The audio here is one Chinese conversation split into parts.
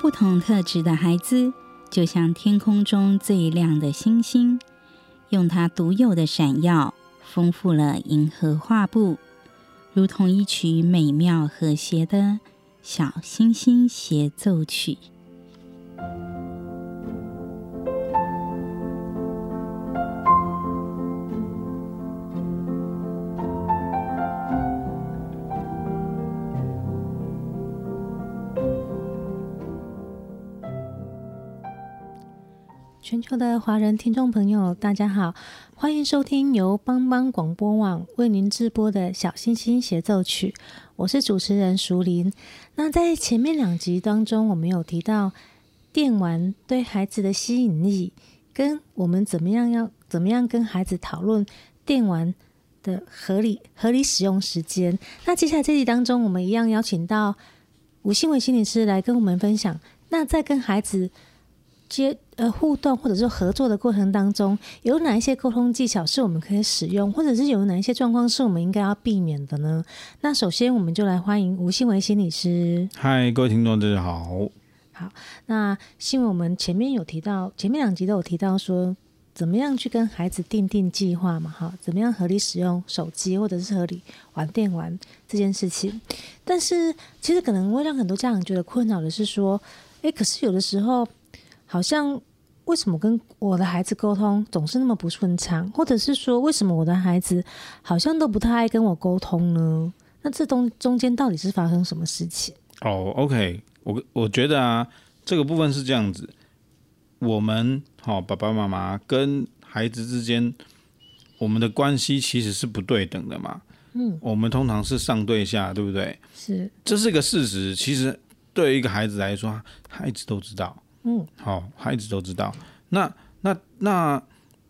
不同特质的孩子就像天空中最亮的星星，用它独有的闪耀，丰富了银河画布，如同一曲美妙和谐的小星星协奏曲。全球的华人听众朋友，大家好，欢迎收听由帮帮广播网为您直播的小星星协奏曲。我是主持人淑铃。那在前面两集当中，我们有提到电玩对孩子的吸引力，跟我们怎么样要怎么样跟孩子讨论电玩的合理合理使用时间。那接下来这集当中，我们一样邀请到吴新伟心理师来跟我们分享。那在跟孩子接呃互动或者是合作的过程当中，有哪一些沟通技巧是我们可以使用，或者是有哪一些状况是我们应该要避免的呢？那首先我们就来欢迎吴信维心理师。嗨，各位听众，大家好。好，那新闻我们前面有提到，前面两集都有提到说，怎么样去跟孩子订定计划嘛？哈，怎么样合理使用手机或者是合理玩电玩这件事情。但是其实可能会让很多家长觉得困扰的是说，诶，可是有的时候。好像为什么跟我的孩子沟通总是那么不顺畅，或者是说为什么我的孩子好像都不太爱跟我沟通呢？那这中中间到底是发生什么事情？哦，OK，我我觉得啊，这个部分是这样子，我们好、哦、爸爸妈妈跟孩子之间，我们的关系其实是不对等的嘛。嗯，我们通常是上对下，对不对？是，这是个事实。其实对于一个孩子来说，他一直都知道。嗯，好，孩子都知道。那那那，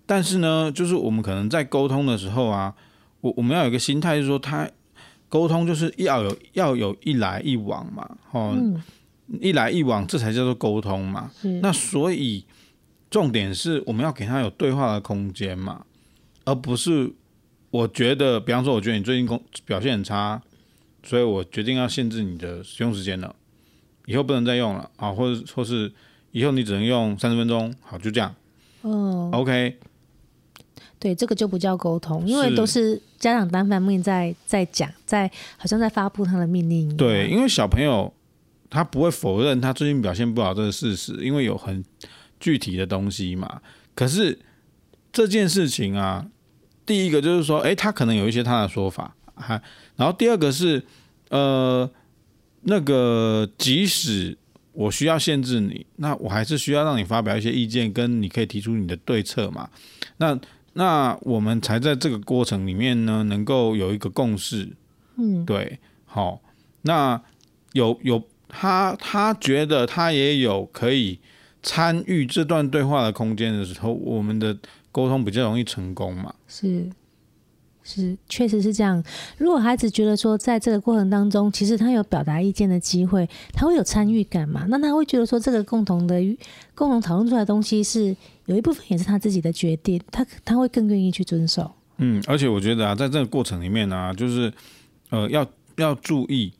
但是呢，就是我们可能在沟通的时候啊，我我们要有一个心态，就是说，他沟通就是要有要有一来一往嘛，哦，嗯、一来一往，这才叫做沟通嘛。那所以重点是我们要给他有对话的空间嘛，而不是我觉得，比方说，我觉得你最近工表现很差，所以我决定要限制你的使用时间了，以后不能再用了啊，或者或是。以后你只能用三十分钟，好，就这样。嗯，OK。对，这个就不叫沟通，因为都是家长单方面在在讲，在好像在发布他的命令。对，因为小朋友他不会否认他最近表现不好这个事实，因为有很具体的东西嘛。可是这件事情啊，第一个就是说，哎，他可能有一些他的说法，还然后第二个是，呃，那个即使。我需要限制你，那我还是需要让你发表一些意见，跟你可以提出你的对策嘛。那那我们才在这个过程里面呢，能够有一个共识。嗯，对，好。那有有他他觉得他也有可以参与这段对话的空间的时候，我们的沟通比较容易成功嘛。是。是，确实是这样。如果孩子觉得说，在这个过程当中，其实他有表达意见的机会，他会有参与感嘛？那他会觉得说，这个共同的、共同讨论出来的东西是有一部分也是他自己的决定，他他会更愿意去遵守。嗯，而且我觉得啊，在这个过程里面呢、就是呃，要要注意。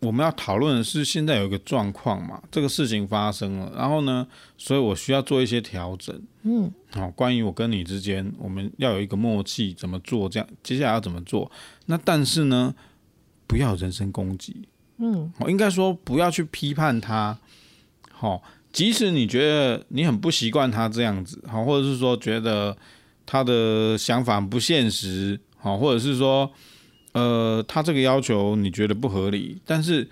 我们要讨论的是现在有一个状况嘛，这个事情发生了，然后呢，所以我需要做一些调整。嗯，好，关于我跟你之间，我们要有一个默契，怎么做？这样接下来要怎么做？那但是呢，不要人身攻击。嗯，我应该说不要去批判他，好，即使你觉得你很不习惯他这样子，好，或者是说觉得他的想法不现实，好，或者是说，呃，他这个要求你觉得不合理，但是，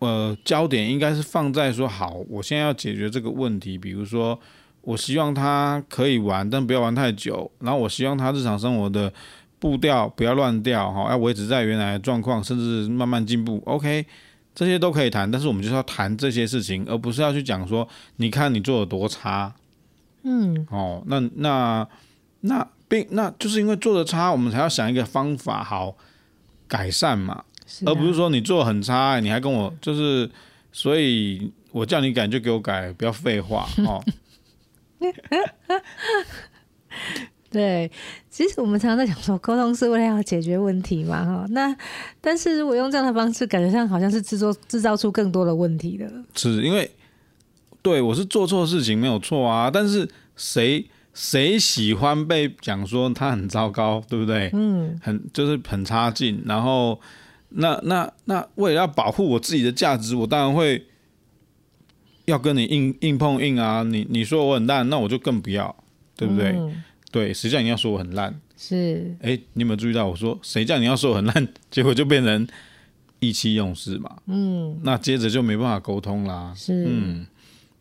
呃，焦点应该是放在说，好，我现在要解决这个问题，比如说，我希望他可以玩，但不要玩太久，然后我希望他日常生活的。步调不要乱掉哈，要维持在原来的状况，甚至慢慢进步。OK，这些都可以谈，但是我们就是要谈这些事情，而不是要去讲说，你看你做的多差。嗯，哦，那那那并那就是因为做的差，我们才要想一个方法好改善嘛，啊、而不是说你做的很差，你还跟我就是，所以我叫你改就给我改，不要废话 哦。对，其实我们常常在讲说，沟通是为了要解决问题嘛，哈。那但是如果用这样的方式，感觉上好像是制作制造出更多的问题的。是因为对我是做错事情没有错啊，但是谁谁喜欢被讲说他很糟糕，对不对？嗯，很就是很差劲。然后那那那为了要保护我自己的价值，我当然会要跟你硬硬碰硬啊。你你说我很烂，那我就更不要，对不对？嗯对，谁叫你要说我很烂？是，哎，你有没有注意到我说谁叫你要说我很烂？结果就变成意气用事嘛。嗯，那接着就没办法沟通啦。是，嗯，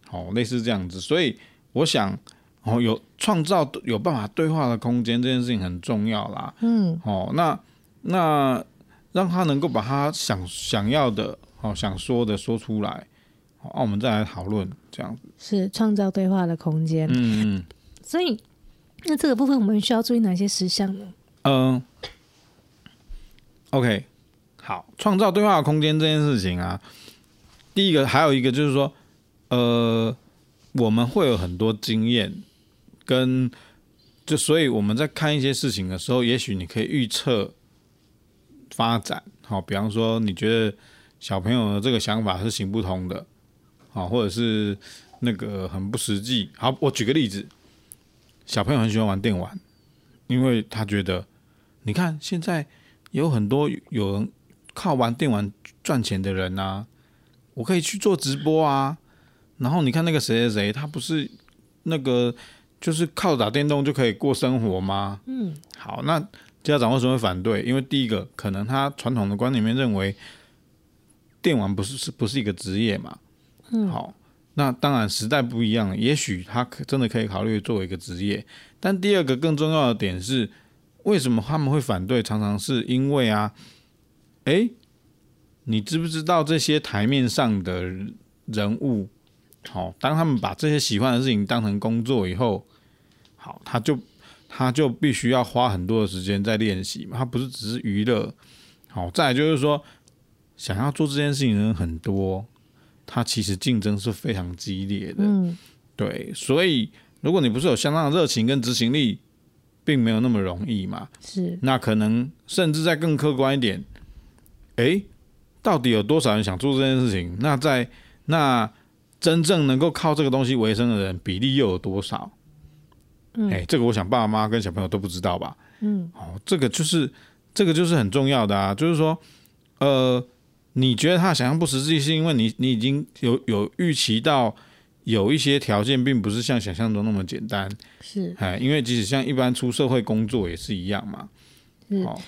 好，类似这样子。所以我想，哦，有创造有办法对话的空间，这件事情很重要啦。嗯，哦，那那让他能够把他想想要的，哦，想说的说出来，好，那我们再来讨论这样子。是创造对话的空间。嗯嗯，所以。那这个部分我们需要注意哪些事项呢？嗯，OK，好，创造对话的空间这件事情啊，第一个还有一个就是说，呃，我们会有很多经验，跟就所以我们在看一些事情的时候，也许你可以预测发展。好，比方说你觉得小朋友的这个想法是行不通的，好，或者是那个很不实际。好，我举个例子。小朋友很喜欢玩电玩，因为他觉得，你看现在有很多有人靠玩电玩赚钱的人啊，我可以去做直播啊。然后你看那个谁谁谁，他不是那个就是靠打电动就可以过生活吗？嗯，好，那家长为什么会反对？因为第一个，可能他传统的观念里面认为电玩不是是不是一个职业嘛？嗯，好。那当然，时代不一样，也许他可真的可以考虑作为一个职业。但第二个更重要的点是，为什么他们会反对？常常是因为啊，诶，你知不知道这些台面上的人物，好，当他们把这些喜欢的事情当成工作以后，好，他就他就必须要花很多的时间在练习嘛，他不是只是娱乐。好，再来就是说，想要做这件事情的人很多。他其实竞争是非常激烈的，嗯，对，所以如果你不是有相当的热情跟执行力，并没有那么容易嘛。是，那可能甚至再更客观一点，诶，到底有多少人想做这件事情？那在那真正能够靠这个东西为生的人比例又有多少？嗯，诶，这个我想爸爸妈妈跟小朋友都不知道吧？嗯，哦，这个就是这个就是很重要的啊，就是说，呃。你觉得他想象不实际，是因为你你已经有有预期到有一些条件，并不是像想象中那么简单。是，哎，因为即使像一般出社会工作也是一样嘛。哦，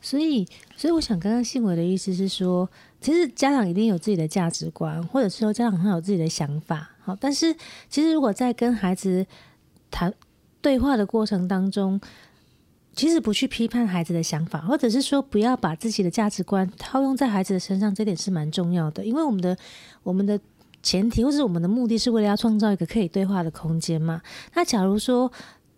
所以所以我想刚刚信伟的意思是说，其实家长一定有自己的价值观，或者是说家长他有自己的想法。好，但是其实如果在跟孩子谈对话的过程当中，其实不去批判孩子的想法，或者是说不要把自己的价值观套用在孩子的身上，这点是蛮重要的。因为我们的我们的前提或者是我们的目的是为了要创造一个可以对话的空间嘛。那假如说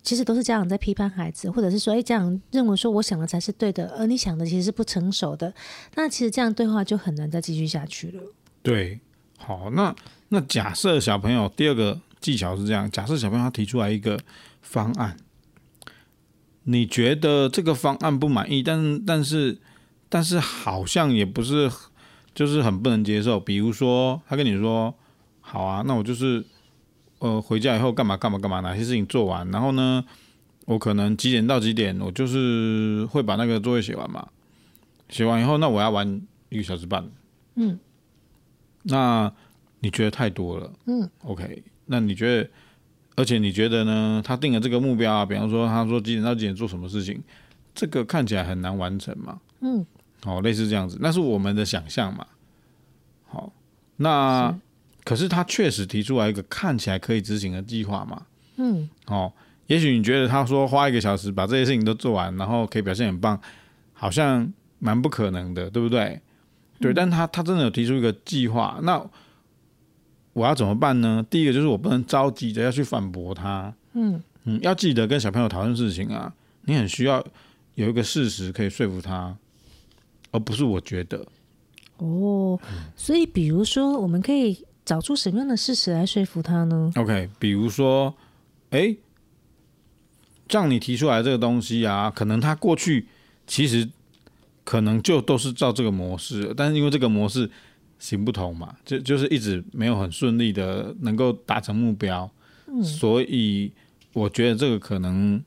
其实都是家长在批判孩子，或者是说诶，家长认为说我想的才是对的，而你想的其实是不成熟的，那其实这样对话就很难再继续下去了。对，好，那那假设小朋友第二个技巧是这样，假设小朋友他提出来一个方案。你觉得这个方案不满意，但但是但是好像也不是，就是很不能接受。比如说，他跟你说：“好啊，那我就是呃回家以后干嘛干嘛干嘛，哪些事情做完，然后呢，我可能几点到几点，我就是会把那个作业写完嘛。写完以后，那我要玩一个小时半。嗯，那你觉得太多了？嗯，OK，那你觉得，而且你觉得呢？他定了这个目标啊，比方说他说几点到几点做什么事情，这个看起来很难完成嘛？嗯，好，类似这样子，那是我们的想象嘛。好，那是可是他确实提出来一个看起来可以执行的计划嘛？嗯，哦，也许你觉得他说花一个小时把这些事情都做完，然后可以表现很棒，好像蛮不可能的，对不对？对，但他他真的有提出一个计划，那我要怎么办呢？第一个就是我不能着急的要去反驳他，嗯嗯，要记得跟小朋友讨论事情啊，你很需要有一个事实可以说服他，而不是我觉得。哦，所以比如说，我们可以找出什么样的事实来说服他呢？OK，比如说，哎，这样你提出来这个东西啊，可能他过去其实可能就都是照这个模式，但是因为这个模式行不通嘛，就就是一直没有很顺利的能够达成目标，嗯所以我觉得这个可能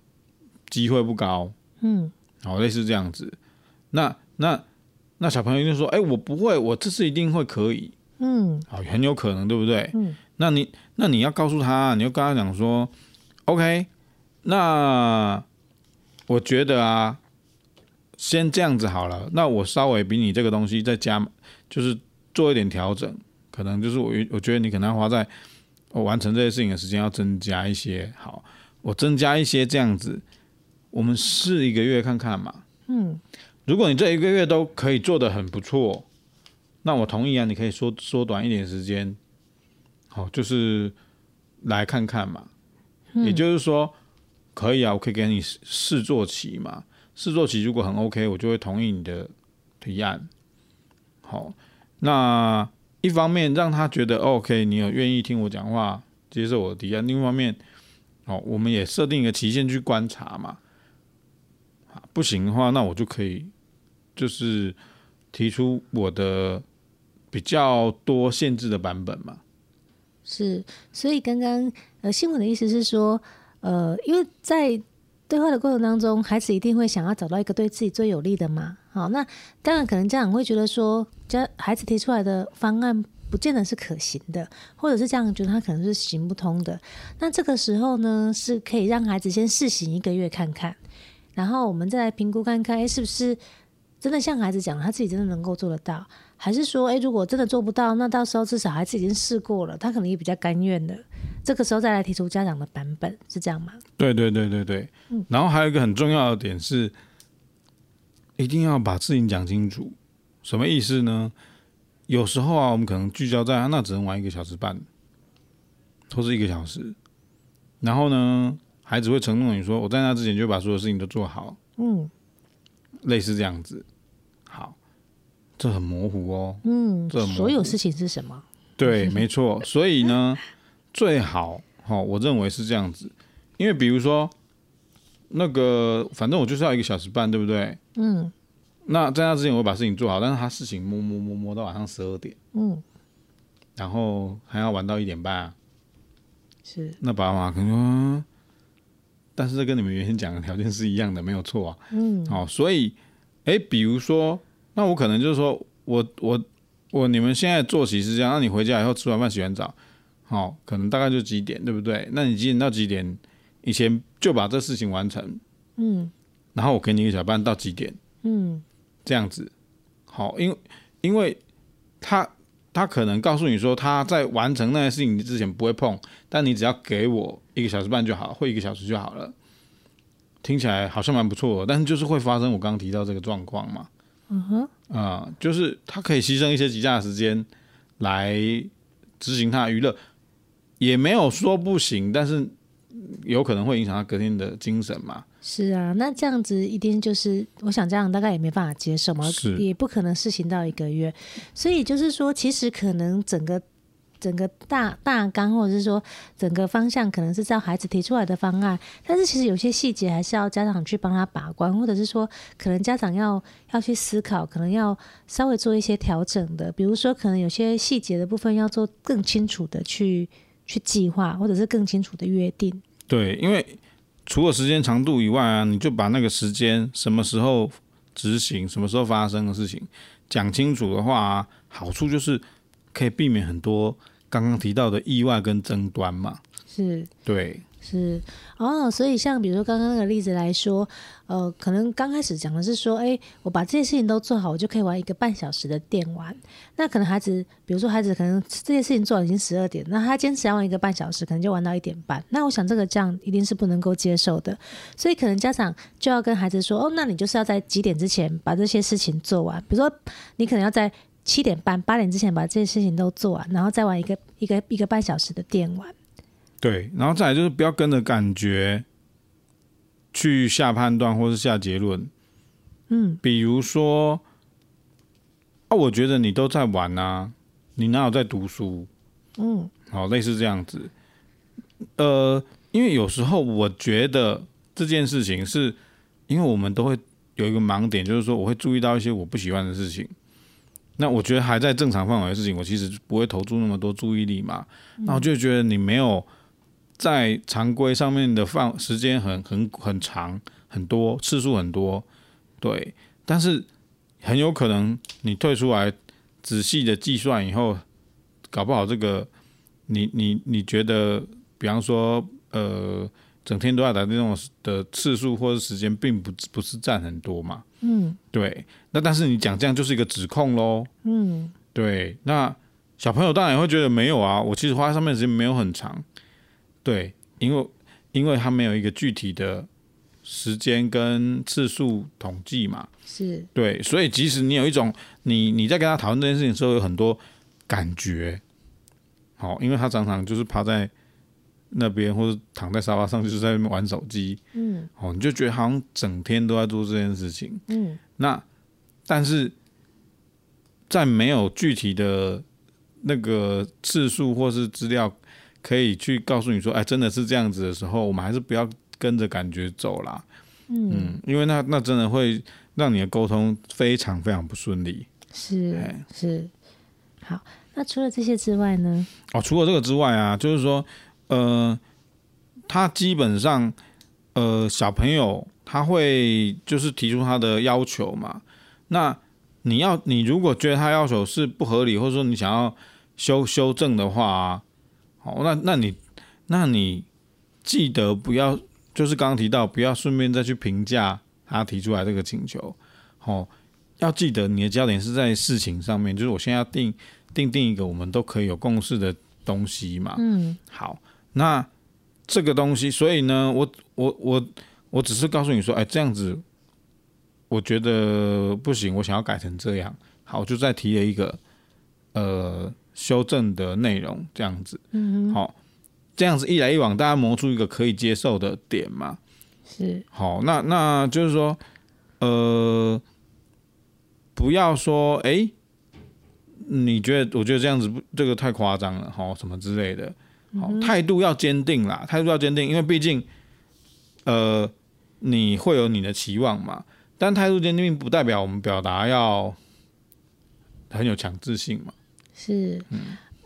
机会不高，嗯好，类似这样子。那那那小朋友就说，哎，我不会，我这次一定会可以，嗯好，很有可能，对不对？嗯那你那你要告诉他，你要跟他讲说，OK，那我觉得啊，先这样子好了。那我稍微比你这个东西再加，就是做一点调整，可能就是我我觉得你可能要花在我完成这些事情的时间要增加一些。好，我增加一些这样子，我们试一个月看看嘛。嗯如果你这一个月都可以做得很不错，那我同意啊，你可以缩缩短一点时间，好，就是来看看嘛。嗯也就是说，可以啊，我可以给你试试做期嘛。试做期如果很 OK，我就会同意你的提案。好，那一方面让他觉得 OK，你有愿意听我讲话，接受我的提案；另一方面，哦，我们也设定一个期限去观察嘛。不行的话，那我就可以就是提出我的比较多限制的版本嘛。是，所以刚刚呃，新闻的意思是说，呃，因为在对话的过程当中，孩子一定会想要找到一个对自己最有利的嘛。好，那当然可能家长会觉得说，家孩子提出来的方案不见得是可行的，或者是这样觉得他可能是行不通的。那这个时候呢，是可以让孩子先试行一个月看看，然后我们再来评估看看，哎，是不是真的像孩子讲，他自己真的能够做得到。还是说，哎，如果真的做不到，那到时候至少孩子已经试过了，他可能也比较甘愿的。这个时候再来提出家长的版本，是这样吗？对对对对对。嗯然后还有一个很重要的点是，一定要把事情讲清楚。什么意思呢？有时候啊，我们可能聚焦在那只能玩一个小时半，或是一个小时。然后呢，孩子会承诺你说，我在那之前就把所有事情都做好，嗯类似这样子。好，这很模糊哦。嗯这，所有事情是什么？对，没错。所以呢，最好哈、哦，我认为是这样子，因为比如说那个，反正我就是要一个小时半，对不对？嗯。那在那之前，我会把事情做好，但是他事情摸摸摸摸到晚上十二点，嗯，然后还要玩到一点半、啊，是。那爸爸妈妈可能但是这跟你们原先讲的条件是一样的，没有错啊。嗯。好、所以，哎，比如说，那我可能就是说我我我你们现在作息是这样，那你回家以后吃完饭洗完澡，好、可能大概就几点，对不对？那你几点到几点以前就把这事情完成，嗯。然后我给你一个小班到几点。嗯。这样子，好，因为因为他他可能告诉你说他在完成那些事情之前不会碰，但你只要给我一个小时半就好，或一个小时就好了，听起来好像蛮不错的，但是就是会发生我刚刚提到这个状况嘛，嗯哼。啊、就是他可以牺牲一些极价的时间来执行他的娱乐，也没有说不行，但是有可能会影响他隔天的精神嘛。是啊，那这样子一定就是，我想家长大概也没办法接受嘛，也不可能试行到一个月，所以就是说，其实可能整个整个大大纲或者是说整个方向可能是照孩子提出来的方案，但是其实有些细节还是要家长去帮他把关，或者是说可能家长要要去思考，可能要稍微做一些调整的，比如说可能有些细节的部分要做更清楚的去去计划，或者是更清楚的约定。对，因为除了时间长度以外啊，你就把那个时间什么时候执行、什么时候发生的事情讲清楚的话啊，好处就是可以避免很多刚刚提到的意外跟争端嘛。是，对。是哦，所以像比如说刚刚那个例子来说，呃，可能刚开始讲的是说，哎，我把这些事情都做好，我就可以玩一个半小时的电玩。那可能孩子，比如说孩子可能这些事情做已经十二点，那他坚持要玩一个半小时，可能就玩到一点半。那我想这个这样一定是不能够接受的，所以可能家长就要跟孩子说，哦，那你就是要在几点之前把这些事情做完。比如说你可能要在七点半、八点之前把这些事情都做完，然后再玩一个一个一个半小时的电玩。对，然后再来就是不要跟着感觉去下判断或是下结论。嗯，比如说啊，我觉得你都在玩啊，你哪有在读书？嗯，好，类似这样子。呃，因为有时候我觉得这件事情是因为我们都会有一个盲点，就是说我会注意到一些我不喜欢的事情。那我觉得还在正常范围的事情，我其实不会投注那么多注意力嘛。那我就觉得你没有。在常规上面的放时间很很很长很多次数很多，对，但是很有可能你退出来仔细的计算以后，搞不好这个你你你觉得，比方说呃，整天都在打电动的次数或者时间，并不不是占很多嘛，嗯，对，那但是你讲这样就是一个指控喽，嗯，对，那小朋友当然也会觉得没有啊，我其实花在上面的时间没有很长。对，因为因为他没有一个具体的时间跟次数统计嘛，是。对，所以即使你有一种你你在跟他讨论这件事情的时候有很多感觉，好，因为他常常就是趴在那边或者躺在沙发上就是在那边玩手机，嗯，哦，你就觉得好像整天都在做这件事情，嗯，那但是在没有具体的那个次数或是资料。可以去告诉你说，哎，真的是这样子的时候，我们还是不要跟着感觉走啦。嗯，嗯，因为那那真的会让你的沟通非常非常不顺利。是是，好，那除了这些之外呢？哦，除了这个之外啊，就是说，呃，他基本上，呃，小朋友他会就是提出他的要求嘛。那你要，你如果觉得他要求是不合理，或者说你想要修修正的话啊。好，那那你那你记得不要，就是刚刚提到，不要顺便再去评价他提出来这个请求。好，要记得你的焦点是在事情上面，就是我现在要定定定一个我们都可以有共识的东西嘛。嗯，好，那这个东西，所以呢，我我我我只是告诉你说，哎，这样子我觉得不行，我想要改成这样。好，我就再提了一个，呃。修正的内容这样子，嗯，好，这样子一来一往，大家磨出一个可以接受的点嘛。是，好，那那就是说，呃，不要说，哎、欸，你觉得？我觉得这样子这个太夸张了，好，什么之类的，好，态度要坚定啦，态度要坚定，因为毕竟，呃，你会有你的期望嘛，但态度坚定不代表我们表达要很有强制性嘛。是，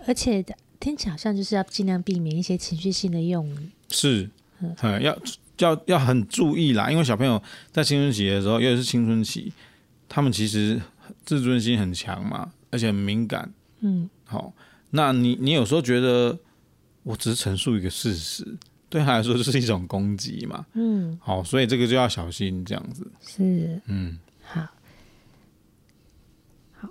而且听起来好像就是要尽量避免一些情绪性的用语。是，嗯，要要要很注意啦，因为小朋友在青春期的时候，尤其是青春期，他们其实自尊心很强嘛，而且很敏感。嗯，好，那你你有时候觉得我只是陈述一个事实，对他来说就是一种攻击嘛。嗯，好，所以这个就要小心这样子。是，嗯，好，好。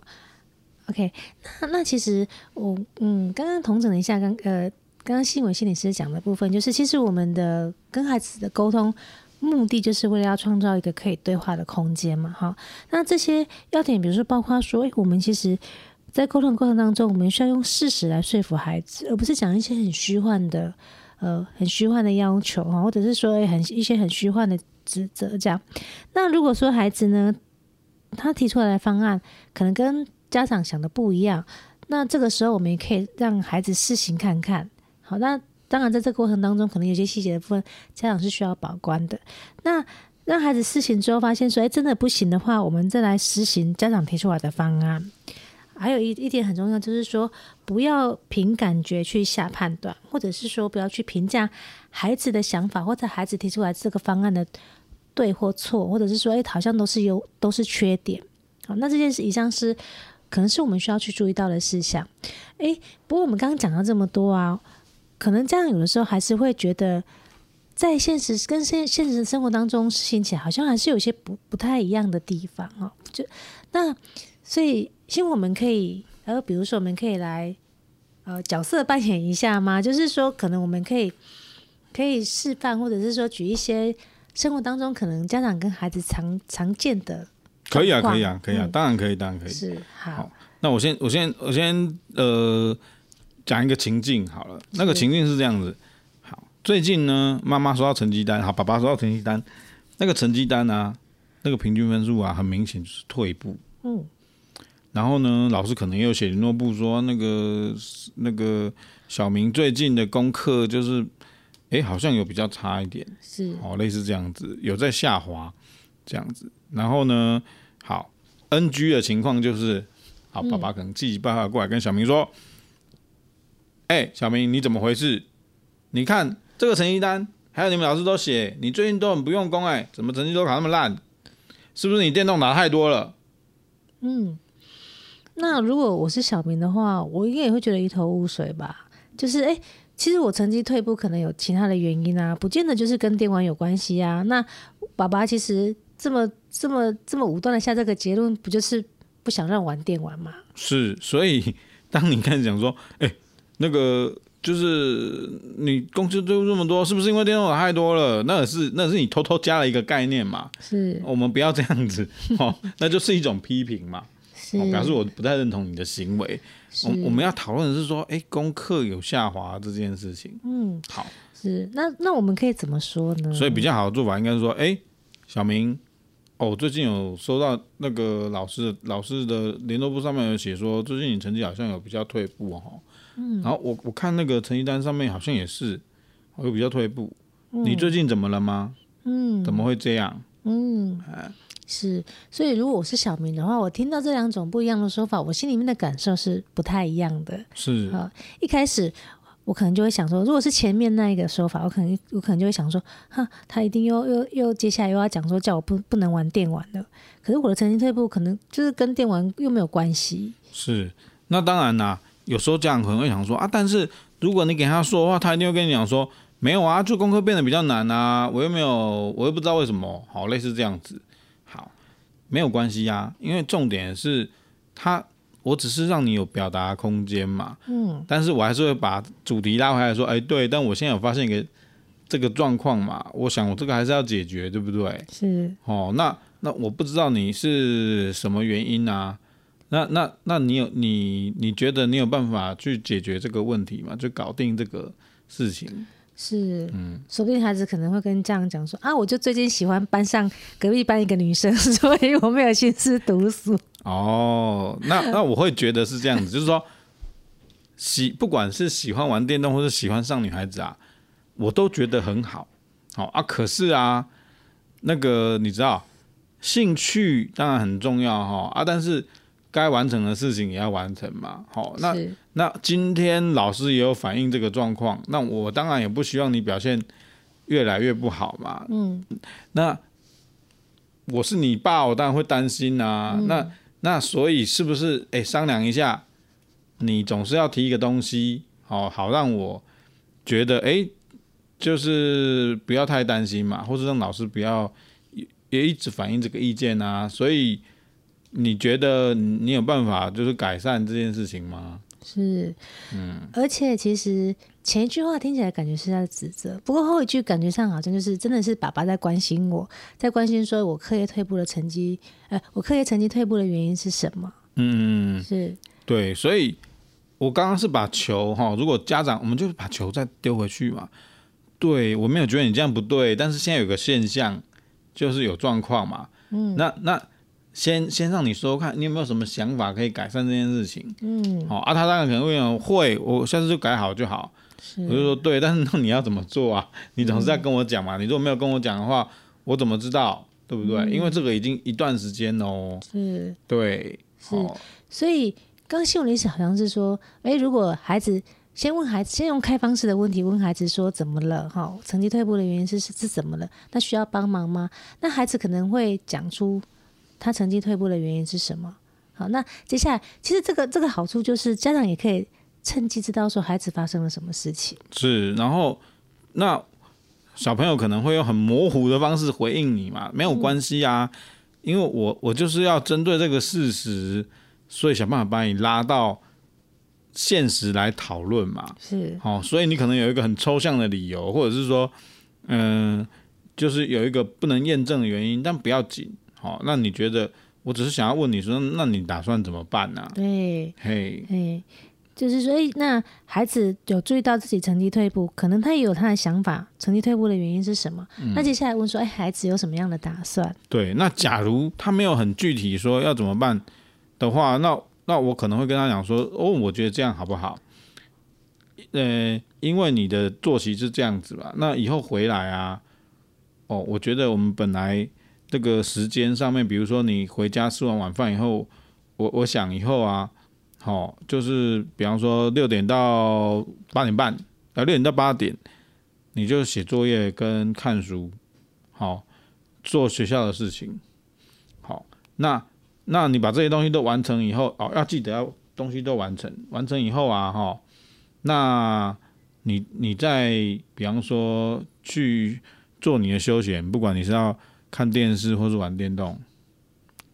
OK，那那其实我嗯，刚刚统整了一下，刚呃，刚刚新闻心理师讲的部分，就是其实我们的跟孩子的沟通目的，就是为了要创造一个可以对话的空间嘛，哈。那这些要点，比如说包括说，诶，我们其实在沟通过程当中，我们需要用事实来说服孩子，而不是讲一些很虚幻的，呃，很虚幻的要求哈，或者是说，很一些很虚幻的指责这样。那如果说孩子呢，他提出来的方案可能跟家长想的不一样，那这个时候我们也可以让孩子试行看看。好，那当然在这个过程当中，可能有些细节的部分家长是需要把关的。那让孩子试行之后，发现说，哎，真的不行的话，我们再来实行家长提出来的方案。还有一一点很重要，就是说不要凭感觉去下判断，或者是说不要去评价孩子的想法，或者孩子提出来这个方案的对或错，或者是说，哎，好像都是有都是缺点。好，那这件事以上是可能是我们需要去注意到的事项。诶，不过我们刚刚讲到这么多啊，可能这样有的时候还是会觉得，在现实跟现现实生活当中实行起来，好像还是有些不不太一样的地方哦。就那所以，希望我们可以，呃，比如说我们可以来。呃，角色扮演一下吗？就是说，可能我们可以可以示范，或者是说举一些生活当中可能家长跟孩子常常见的。可以啊，可以啊，可以啊，嗯、当然可以，当然可以。是好，好，那我先，我先，我先，呃，讲一个情境好了。那个情境是这样子。好，最近呢，妈妈收到成绩单，好，爸爸收到成绩单，那个成绩单啊，那个平均分数啊，很明显就是退步。嗯。然后呢，老师可能又写联络簿说，那个那个小明最近的功课就是，哎，好像有比较差一点，是哦，类似这样子，有在下滑这样子。然后呢，好，NG 的情况就是，好，爸爸可能寄报告过来跟小明说，哎、嗯，小明你怎么回事？你看这个成绩单，还有你们老师都写，你最近都很不用功，哎，怎么成绩都考那么烂？是不是你电动打太多了？嗯。那如果我是小明的话，我应该也会觉得一头雾水吧。就是哎、欸，其实我成绩退步可能有其他的原因啊，不见得就是跟电玩有关系啊。那爸爸其实这么这么这么武断的下这个结论，不就是不想让玩电玩吗？是，所以当你开始讲说，哎、欸，那个就是你工资退步这么多，是不是因为电动太多了？那也是那是你偷偷加了一个概念嘛。是，我们不要这样子哦，那就是一种批评嘛。哦、表示我不太认同你的行为。我我们要讨论的是说，哎、欸，功课有下滑这件事情。嗯，好，是那那我们可以怎么说呢？所以比较好的做法应该是说，哎、欸，小明，哦，最近有收到那个老师的老师的联络簿上面有写说，最近你成绩好像有比较退步哦。嗯，然后我我看那个成绩单上面好像也是有比较退步。嗯、你最近怎么了吗？嗯，怎么会这样？嗯，哎。是，所以如果我是小明的话，我听到这两种不一样的说法，我心里面的感受是不太一样的。是啊，一开始我可能就会想说，如果是前面那一个说法，我可能我可能就会想说，哈，他一定又又又接下来又要讲说叫我不不能玩电玩了。可是我的成绩退步，可能就是跟电玩又没有关系。是，那当然啦，有时候家长可能会想说啊，但是如果你给他说的话，他一定会跟你讲说，没有啊，就功课变得比较难啊，我又没有，我又不知道为什么，好，类似这样子。好没有关系呀、啊，因为重点是他，我只是让你有表达空间嘛。嗯，但是我还是会把主题拉回来说，哎，对，但我现在有发现一个这个状况嘛，我想我这个还是要解决，对不对？是。哦，那那我不知道你是什么原因啊？那那那你有你你觉得你有办法去解决这个问题吗？就搞定这个事情。是，嗯，说不定孩子可能会跟家长讲说啊，我就最近喜欢班上隔壁班一个女生，所以我没有心思读书。哦，那 那我会觉得是这样子，就是说喜不管是喜欢玩电动或是喜欢上女孩子啊，我都觉得很好，好啊。可是啊，那个你知道，兴趣当然很重要哈啊，但是。该完成的事情也要完成嘛，好，那那今天老师也有反映这个状况，那我当然也不希望你表现越来越不好嘛，嗯，那我是你爸，我当然会担心啊，嗯、那那所以是不是哎、商量一下，你总是要提一个东西，哦好让我觉得哎、就是不要太担心嘛，或者让老师不要也也一直反映这个意见啊，所以。你觉得你有办法就是改善这件事情吗？是，嗯，而且其实前一句话听起来感觉是在指责，不过后一句感觉上好像就是真的是爸爸在关心我，在关心说我课业退步的成绩，呃，我课业成绩退步的原因是什么？嗯，是，对，所以我刚刚是把球哈，如果家长我们就把球再丢回去嘛，对，我没有觉得你这样不对，但是现在有个现象就是有状况嘛，嗯，那那。先先让你说说看，你有没有什么想法可以改善这件事情？嗯，好啊，他当然可能会讲会，我下次就改好就好。是，我就说对，但是那你要怎么做啊？你总是要跟我讲嘛。嗯、你如果没有跟我讲的话，我怎么知道？对不对？嗯、因为这个已经一段时间哦。是，对，是。所以刚刚新闻的意思好像是说，哎、欸，如果孩子先问孩子，先用开放式的问题问孩子说怎么了？哈，成绩退步的原因是是是怎么了？那需要帮忙吗？那孩子可能会讲出。他成绩退步的原因是什么。好，那接下来其实这个这个好处就是家长也可以趁机知道说孩子发生了什么事情。是，然后那小朋友可能会用很模糊的方式回应你嘛，没有关系啊，嗯、因为我我就是要针对这个事实，所以想办法把你拉到现实来讨论嘛。是，好，所以你可能有一个很抽象的理由，或者是说，嗯、呃，就是有一个不能验证的原因，但不要紧。好，那你觉得？我只是想要问你说，那你打算怎么办呢、啊？对，嘿，嘿，就是说，诶，那孩子有注意到自己成绩退步，可能他也有他的想法，成绩退步的原因是什么？嗯、那接下来问说，哎，孩子有什么样的打算？对，那假如他没有很具体说要怎么办的话，那那我可能会跟他讲说，哦，我觉得这样好不好？呃，因为你的作息是这样子吧，那以后回来啊，哦，我觉得我们本来。这个时间上面，比如说你回家吃完晚饭以后，我我想以后啊，好、哦，就是比方说六点到八点半，啊六点到八点，你就写作业跟看书，好、哦，做学校的事情，好、哦，那那你把这些东西都完成以后，哦，要记得要东西都完成，完成以后啊，哈、哦，那你你再比方说去做你的休闲，不管你是要。看电视或是玩电动，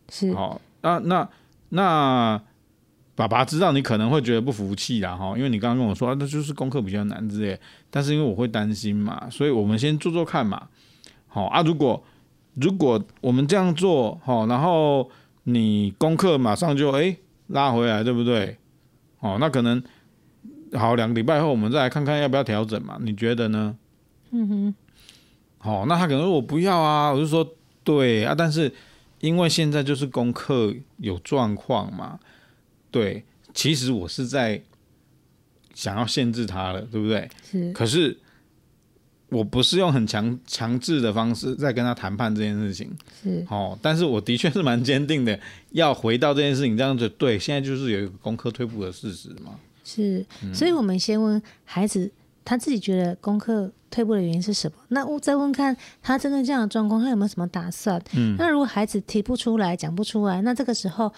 是好。那那那，爸爸知道你可能会觉得不服气啦，哈，因为你刚刚跟我说，啊，那就是功课比较难之类。但是因为我会担心嘛，所以我们先做做看嘛。好啊，如果如果我们这样做，好，然后你功课马上就哎、欸、拉回来，对不对？哦，那可能好两个礼拜后，我们再来看看要不要调整嘛？你觉得呢？嗯哼。好，那他可能说我不要啊，我就说对啊，但是因为现在就是功课有状况嘛，对，其实我是在想要限制他了，对不对？是。可是我不是用很强强制的方式在跟他谈判这件事情，是。哦，但是我的确是蛮坚定的，要回到这件事情这样子，对，现在就是有一个功课退步的事实嘛。是，所以我们先问孩子。他自己觉得功课退步的原因是什么？那我再问看他真的这样的状况，他有没有什么打算？嗯，那如果孩子提不出来、讲不出来，那这个时候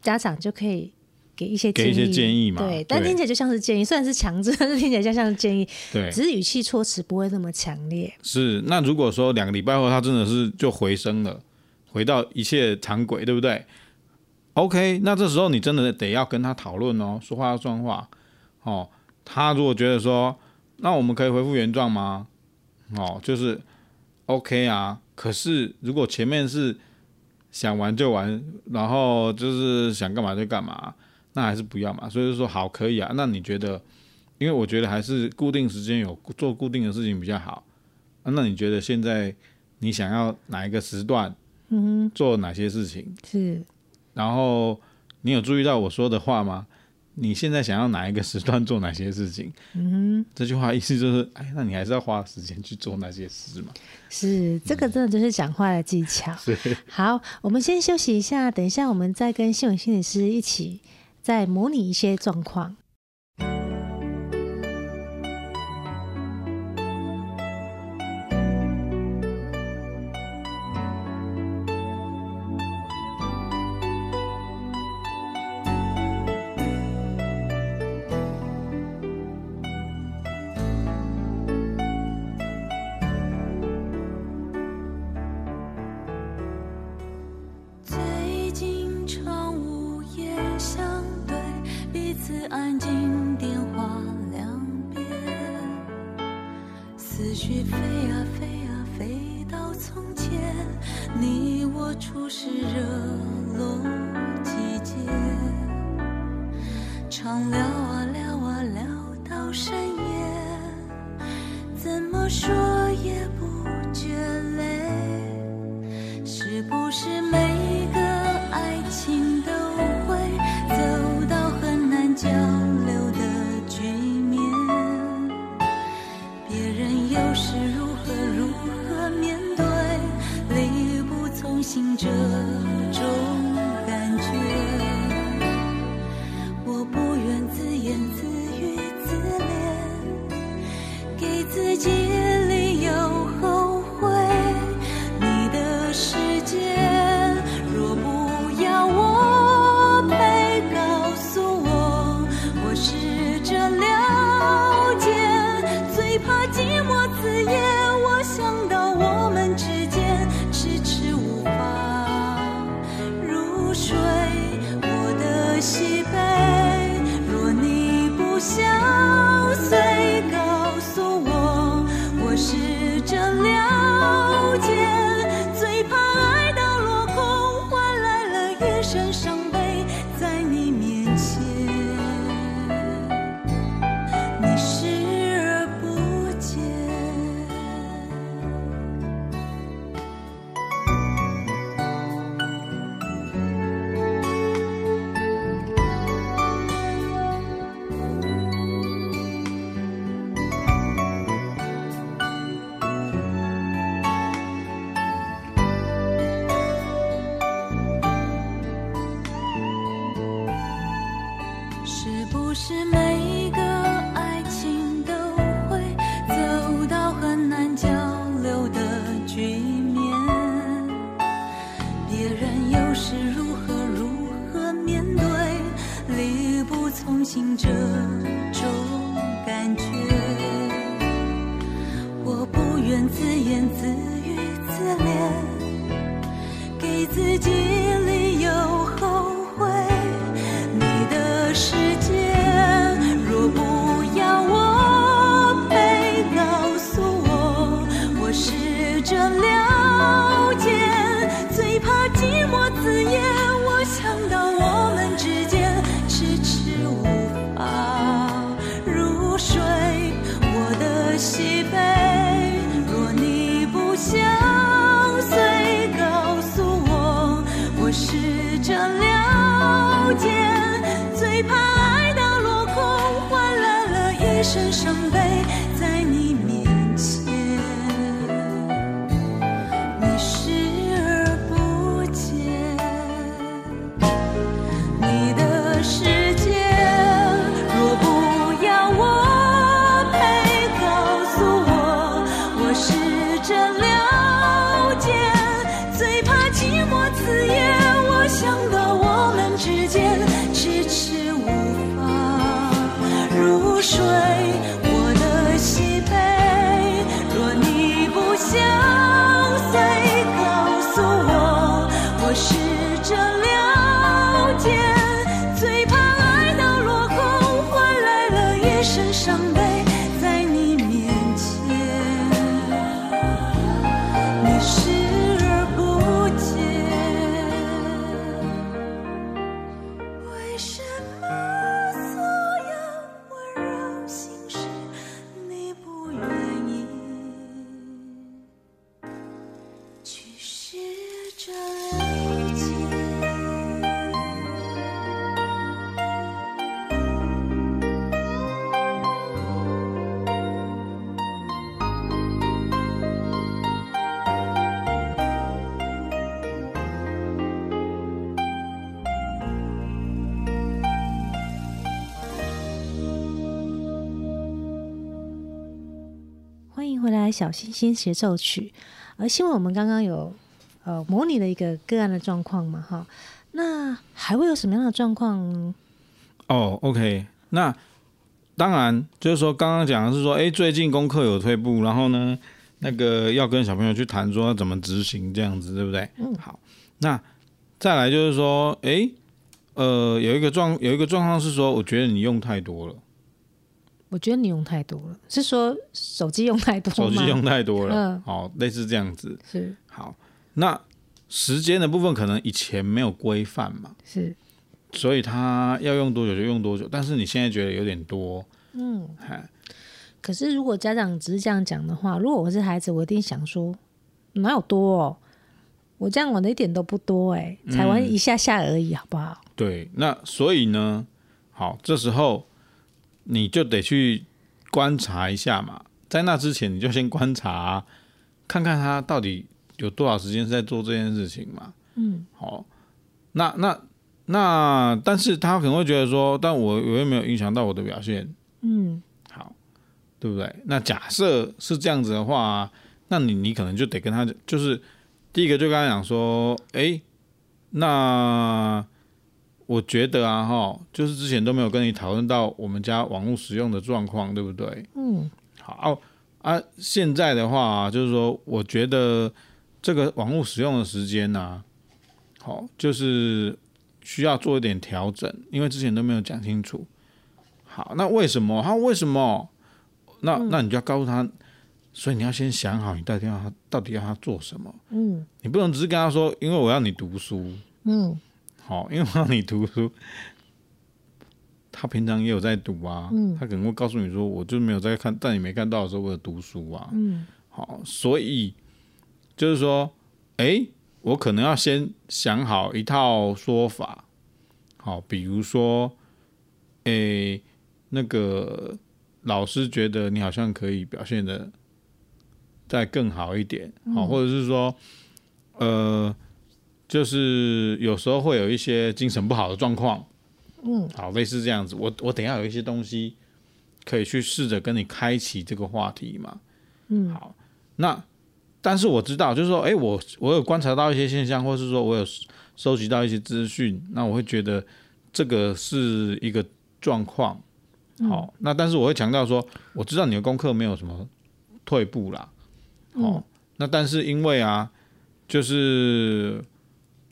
家长就可以给一些建议，给一些建议嘛。对，但听起来就像是建议，虽然是强制，但是听起来就像是建议。对，只是语气措辞不会那么强烈。是，那如果说两个礼拜后他真的是就回升了，回到一切常轨，对不对？OK，那这时候你真的得要跟他讨论哦，说话要算话哦。他如果觉得说，那我们可以恢复原状吗？哦，就是 OK 啊。可是如果前面是想玩就玩，然后就是想干嘛就干嘛，那还是不要嘛。所以就说好可以啊。那你觉得？因为我觉得还是固定时间有做固定的事情比较好。啊，那你觉得现在你想要哪一个时段？嗯，做哪些事情？是。然后你有注意到我说的话吗？你现在想要哪一个时段做哪些事情？嗯哼，这句话意思就是，哎，那你还是要花时间去做那些事嘛。是，这个真的就是讲话的技巧。是。好，我们先休息一下，等一下我们再跟新闻心理师一起再模拟一些状况。欢迎回来，小星星协奏曲。而新闻我们刚刚有呃模拟了一个个案的状况嘛，哈，那还会有什么样的状况？哦，OK，那当然就是说，刚刚讲的是说，哎，最近功课有退步，然后呢，那个要跟小朋友去谈说要怎么执行这样子，对不对？嗯，好，那再来就是说，哎，呃，有一个状有一个状况是说，我觉得你用太多了，我觉得你用太多了，是说手机用太多吗？手机用太多了，嗯好，类似这样子。是好，那时间的部分可能以前没有规范嘛，是，所以他要用多久就用多久，但是你现在觉得有点多，嗯。哎，可是如果家长只是这样讲的话，如果我是孩子，我一定想说哪有多哦，我这样玩的一点都不多哎，才玩一下下而已，好不好？对，那所以呢，好，这时候你就得去观察一下嘛，在那之前你就先观察，看看他到底有多少时间是在做这件事情嘛。嗯，好，那那那，但是他可能会觉得说，但我我又没有影响到我的表现，嗯，好，对不对？那假设是这样子的话，那你你可能就得跟他，就是第一个就跟他讲说，哎，那我觉得啊，哈，就是之前都没有跟你讨论到我们家网络使用的状况，对不对？嗯，好啊，现在的话啊，就是说，我觉得这个网络使用的时间呢，好，就是需要做一点调整，因为之前都没有讲清楚。好，那为什么？他为什么？那那你就要告诉他，所以你要先想好，你到底要他到底要他做什么？嗯，你不能只是跟他说，因为我要你读书，嗯，好，因为我要你读书。他平常也有在读啊，嗯他可能会告诉你说，我就没有在看，但你没看到的时候，我有读书啊，嗯，好，所以就是说，哎，我可能要先想好一套说法，好，比如说，哎，那个老师觉得你好像可以表现的再更好一点，好，或者是说，呃，就是有时候会有一些精神不好的状况。嗯，好，类似这样子，我我等一下有一些东西可以去试着跟你开启这个话题嘛。嗯，好，那但是我知道，就是说，哎，我我有观察到一些现象，或是说我有收集到一些资讯，那我会觉得这个是一个状况。好，那但是我会强调说，我知道你的功课没有什么退步啦。哦，那但是因为啊，就是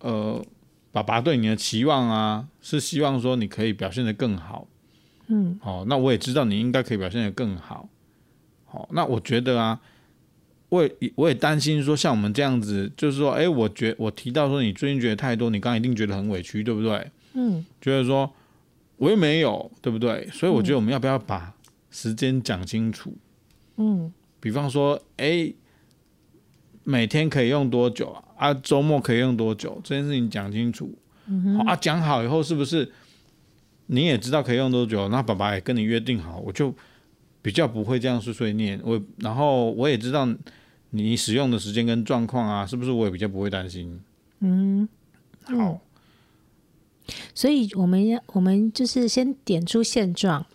呃，爸爸对你的期望啊，是希望说你可以表现得更好。嗯，好，那我也知道你应该可以表现得更好。好，那我觉得啊，我也我也担心说，像我们这样子，就是说，哎，我觉我提到说你最近觉得太多，你刚刚一定觉得很委屈，对不对？嗯，觉得说。我又没有，对不对？所以我觉得我们要不要把时间讲清楚？嗯，比方说，哎，每天可以用多久啊？周末可以用多久？这件事情讲清楚。嗯啊，讲好以后是不是你也知道可以用多久？那爸爸也跟你约定好，我就比较不会这样碎碎念。我然后我也知道你使用的时间跟状况啊，是不是我也比较不会担心？嗯，好。所以我们要，我们就是先点出现状，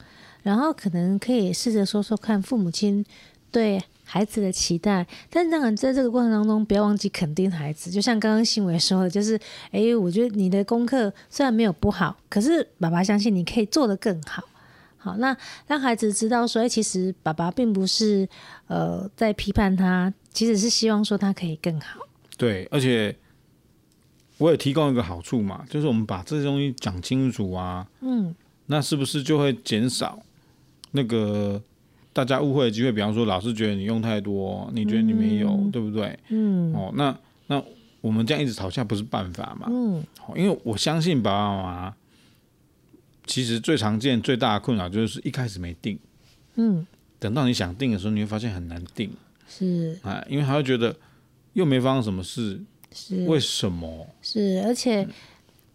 然后可能可以试着说说看父母亲对孩子的期待。但当然，在这个过程当中，不要忘记肯定孩子。就像刚刚新伟说的，就是，哎，我觉得你的功课虽然没有不好，可是爸爸相信你可以做得更好。好，那让孩子知道说，哎，其实爸爸并不是呃在批判他，其实是希望说他可以更好。对，而且。我也提供一个好处嘛，就是我们把这些东西讲清楚啊，嗯，那是不是就会减少那个大家误会的机会？比方说，老师觉得你用太多，你觉得你没有，嗯、对不对？嗯，哦，那那我们这样一直吵架不是办法嘛？嗯，因为我相信爸爸妈妈其实最常见、最大的困扰就是一开始没定，嗯，等到你想定的时候，你会发现很难定，是啊，因为他会觉得又没发生什么事。是为什么？是，而且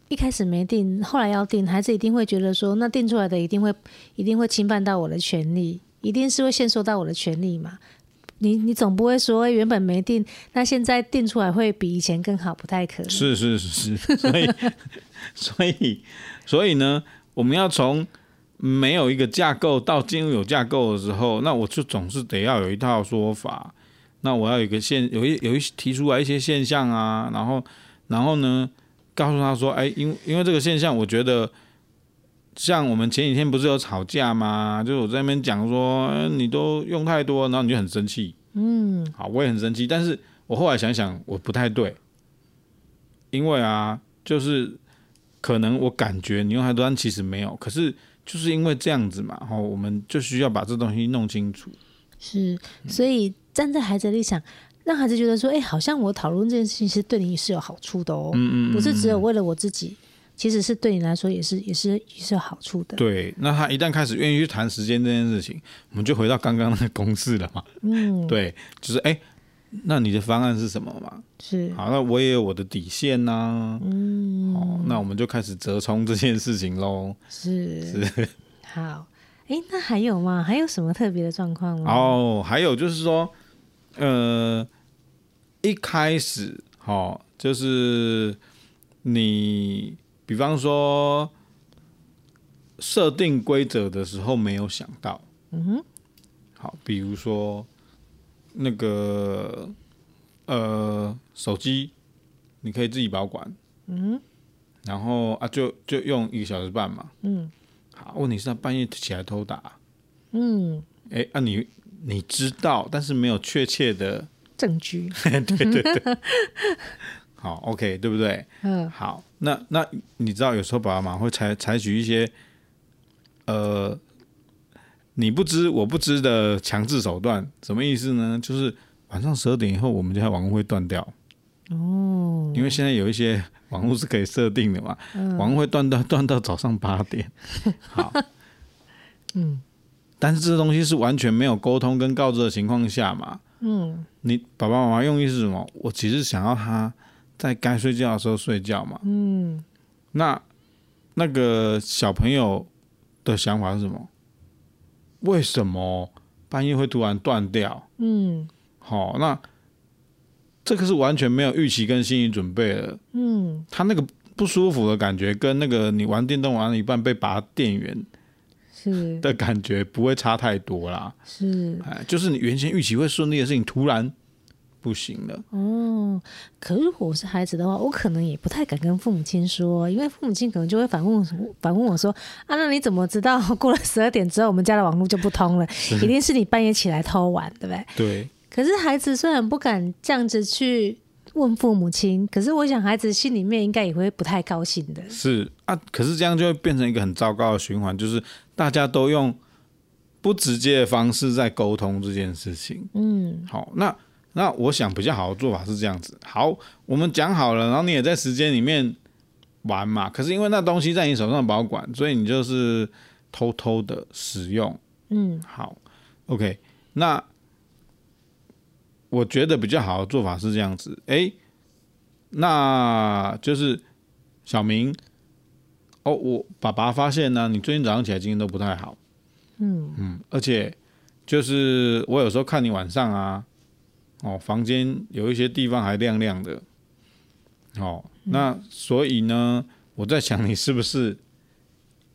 一开始没定，后来要定，孩子一定会觉得说，那定出来的一定会一定会侵犯到我的权利，一定是会限缩到我的权利嘛？你你总不会说原本没定，那现在定出来会比以前更好？不太可能。是是是是，所以 所以所以呢，我们要从没有一个架构到进入有架构的时候，那我就总是得要有一套说法。那我要有一个现有一有一提出来一些现象啊，然后然后呢，告诉他说，哎，因因为这个现象，我觉得像我们前几天不是有吵架吗？就是我在那边讲说，你都用太多，然后你就很生气。嗯，好，我也很生气，但是我后来想想，我不太对，因为啊，就是可能我感觉你用太多，但其实没有，可是就是因为这样子嘛，然后我们就需要把这东西弄清楚。是，所以。站在孩子的立场，让孩子觉得说：“哎、欸，好像我讨论这件事情是对你是有好处的哦，嗯嗯嗯嗯，不是只有为了我自己，其实是对你来说也是也是也是有好处的。”对，那他一旦开始愿意去谈时间这件事情，我们就回到刚刚那个公式了嘛。嗯，对，就是哎、欸，那你的方案是什么嘛？是好，那我也有我的底线呐、啊。嗯，好，那我们就开始折冲这件事情喽。是是，好，哎、欸，那还有吗？还有什么特别的状况吗？哦，还有就是说。呃，一开始，好，就是你，比方说设定规则的时候没有想到，嗯哼，好，比如说那个呃手机，你可以自己保管，嗯，然后啊就就用一个小时半嘛，嗯，好，问题是他半夜起来偷打，嗯，哎，啊你。你知道，但是没有确切的证据。对 对对，好，OK，对不对？嗯，好，那那你知道，有时候爸爸妈妈会采采取一些呃你不知我不知的强制手段，什么意思呢？就是晚上十二点以后，我们家网络会断掉。哦，因为现在有一些网络是可以设定的嘛，嗯、网络会断到 断到早上八点。好，嗯。但是这东西是完全没有沟通跟告知的情况下嘛？嗯，你爸爸妈妈用意是什么？我其实想要他在该睡觉的时候睡觉嘛。嗯，那那个小朋友的想法是什么？为什么半夜会突然断掉？嗯，好，那这个是完全没有预期跟心理准备的。嗯，他那个不不舒服的感觉，跟那个你玩电动玩了一半被拔电源是的感觉不会差太多啦。是哎，就是你原先预期会顺利的事情，突然不行了。哦。可如果我是孩子的话，我可能也不太敢跟父母亲说，因为父母亲可能就会反问反问我说：“啊，那你怎么知道过了十二点之后，我们家的网络就不通了？一定是你半夜起来偷玩，对不对？”对。可是孩子虽然不敢这样子去问父母亲，可是我想孩子心里面应该也会不太高兴的。是啊，可是这样就会变成一个很糟糕的循环，就是大家都用不直接的方式在沟通这件事情。嗯，好，那那我想比较好的做法是这样子。好，我们讲好了，然后你也在时间里面玩嘛。可是因为那东西在你手上保管，所以你就是偷偷的使用。嗯，好，OK，那。我觉得比较好的做法是这样子，哎、欸，那就是小明，哦，我爸爸发现呢，你最近早上起来精神都不太好，嗯嗯，而且就是我有时候看你晚上啊，哦，房间有一些地方还亮亮的，哦，那所以呢，我在想你是不是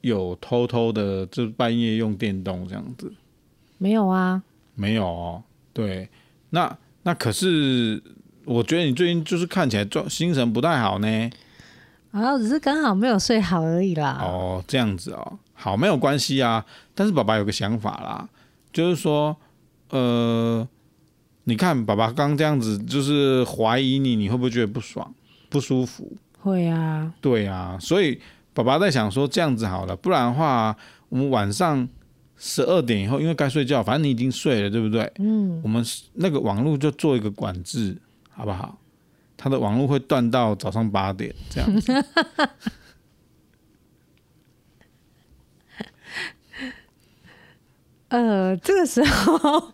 有偷偷的，就半夜用电动这样子？没有啊，没有哦，对，那。那可是，我觉得你最近就是看起来状精神不太好呢。啊，只是刚好没有睡好而已啦。哦，这样子哦，好，没有关系啊。但是爸爸有个想法啦，就是说，呃，你看爸爸刚这样子，就是怀疑你，你会不会觉得不爽、不舒服？会啊。对啊，所以爸爸在想说，这样子好了，不然的话，我们晚上。十二点以后，因为该睡觉，反正你已经睡了，对不对？嗯。我们那个网络就做一个管制，好不好？他的网络会断到早上八点这样子。呃，这个时候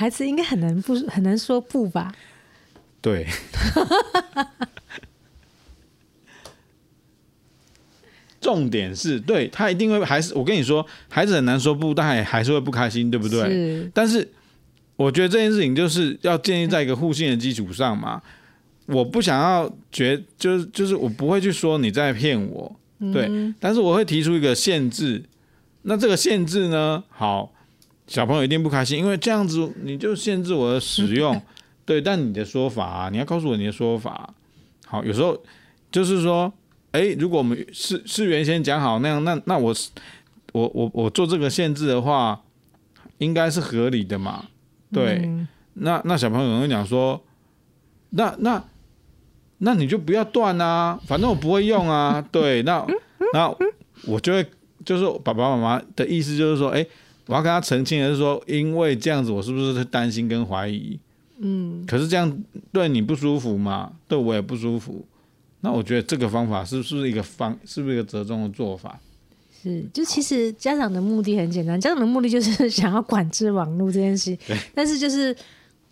孩子应该很难不很难说不吧？对。重点是对他一定会还是我跟你说，孩子很难说不，但还还是会不开心，对不对？是。但是我觉得这件事情就是要建立在一个互信的基础上嘛。我不想要觉就是就是我不会去说你在骗我，对。嗯。但是我会提出一个限制。那这个限制呢？好，小朋友一定不开心，因为这样子你就限制我的使用。对。但你的说法啊，你要告诉我你的说法。好，有时候就是说。哎、欸，如果我们是是原先讲好那样，那那我我我我做这个限制的话，应该是合理的嘛？对，嗯、那那小朋友可能会讲说，那那那你就不要断啊，反正我不会用啊。对，那那我就会就是爸爸妈妈的意思就是说，哎、欸，我要跟他澄清的是说，因为这样子我是不是担心跟怀疑？嗯，可是这样对你不舒服嘛？对我也不舒服。那我觉得这个方法是不是一个方，是不是一个折中的做法？是，就其实家长的目的很简单，家长的目的就是 想要管制网络这件事。对。但是就是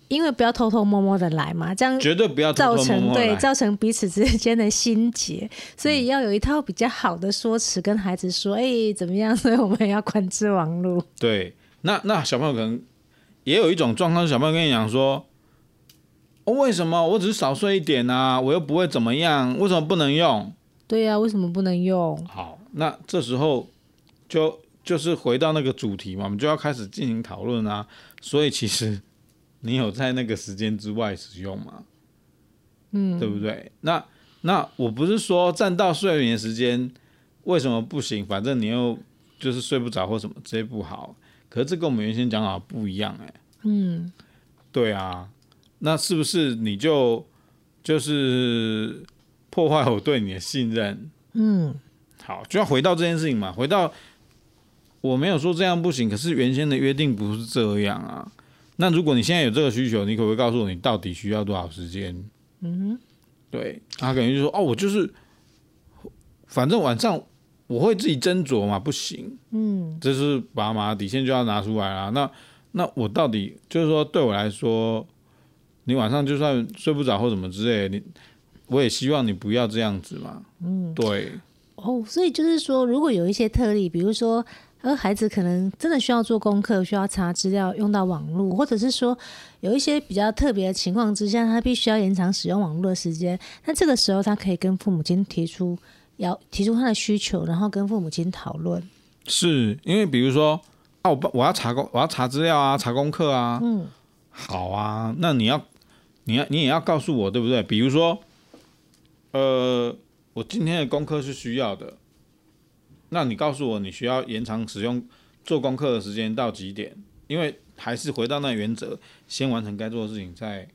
因为不要偷偷摸摸的来嘛，这样绝对不要造成对造成彼此之间的心结，所以要有一套比较好的说辞跟孩子说，哎、欸，怎么样？所以我们要管制网络。对。那那小朋友可能也有一种状况，小朋友跟你讲说。为什么我只是少睡一点啊？我又不会怎么样，为什么不能用？对呀、啊，为什么不能用？好，那这时候就就是回到那个主题嘛，我们就要开始进行讨论啊。所以其实你有在那个时间之外使用吗？嗯，对不对？那那我不是说占到睡眠时间为什么不行？反正你又就是睡不着或什么这些不好。可是这跟我们原先讲好不一样哎、欸。嗯，对啊。那是不是你就就是破坏我对你的信任？嗯，好，就要回到这件事情嘛。回到我没有说这样不行，可是原先的约定不是这样啊。那如果你现在有这个需求，你可不可以告诉我你到底需要多少时间？嗯，对，他可能就说哦，我就是反正晚上我会自己斟酌嘛，不行。嗯，这是爸妈底线就要拿出来啦。那那我到底就是说对我来说。你晚上就算睡不着或什么之类的，你我也希望你不要这样子嘛。嗯，对。哦，所以就是说，如果有一些特例，比如说，呃，孩子可能真的需要做功课，需要查资料，用到网络，或者是说有一些比较特别的情况之下，他必须要延长使用网络的时间，那这个时候他可以跟父母亲提出要提出他的需求，然后跟父母亲讨论。是因为比如说啊，我我要查功，我要查资料啊，查功课啊，嗯，好啊，那你要你要你也要告诉我，对不对？比如说，呃。我今天的功课是需要的，那你告诉我你需要延长使用做功课的时间到几点？因为还是回到那原则，先完成该做的事情再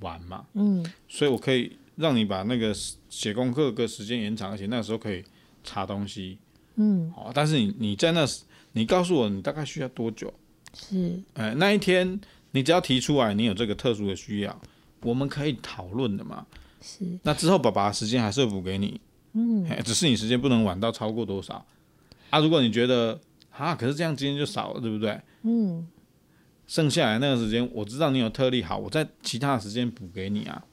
玩嘛。嗯，所以我可以让你把那个写功课的时间延长，而且那时候可以查东西。嗯，好，但是你你在那时，你告诉我你大概需要多久？是，哎，那一天你只要提出来你有这个特殊的需要，我们可以讨论的嘛。是，那之后爸爸的时间还是会补给你，嗯，只是你时间不能晚到超过多少啊？如果你觉得啊，可是这样今天就少了，对不对？嗯，剩下来那个时间，我知道你有特例，好，我在其他的时间补给你啊。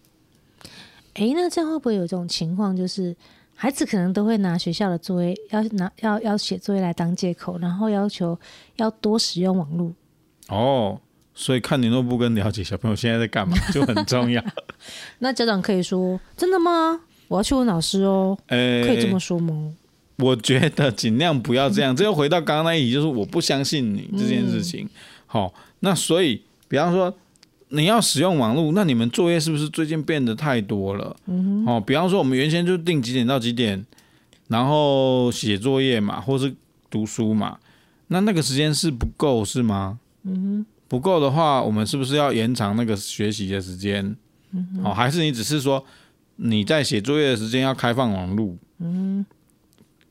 诶、欸，那这样会不会有一种情况，就是孩子可能都会拿学校的作业要拿要要写作业来当借口，然后要求要多使用网络？哦。所以看联络簿跟了解小朋友现在在干嘛就很重要。那家长可以说：“真的吗？我要去问老师哦。欸”可以这么说吗？我觉得尽量不要这样。这又回到刚刚那一题，就是我不相信你这件事情。好、嗯哦，那所以比方说你要使用网络，那你们作业是不是最近变得太多了？嗯哦，比方说我们原先就定几点到几点，然后写作业嘛，或是读书嘛，那那个时间是不够是吗？嗯哼。不够的话，我们是不是要延长那个学习的时间？嗯，哦，还是你只是说你在写作业的时间要开放网络？嗯，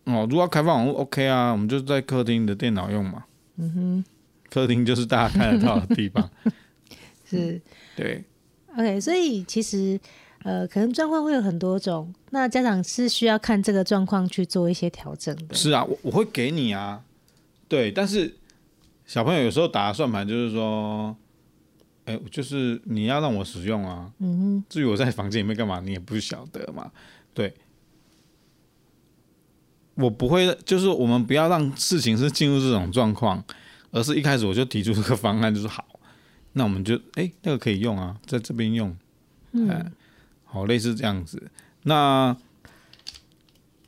哦，如果要开放网络，OK 啊，我们就在客厅的电脑用嘛。嗯哼，客厅就是大家看得到的地方。是，对。OK，所以其实呃，可能状况会有很多种，那家长是需要看这个状况去做一些调整的。是啊，我我会给你啊，对，但是。小朋友有时候打算盘就是说，哎、欸，就是你要让我使用啊。嗯哼。至于我在房间里面干嘛，你也不晓得嘛。对，我不会，就是我们不要让事情是进入这种状况，而是一开始我就提出这个方案，就是好，那我们就哎、欸，那个可以用啊，在这边用。嗯、欸。好，类似这样子。那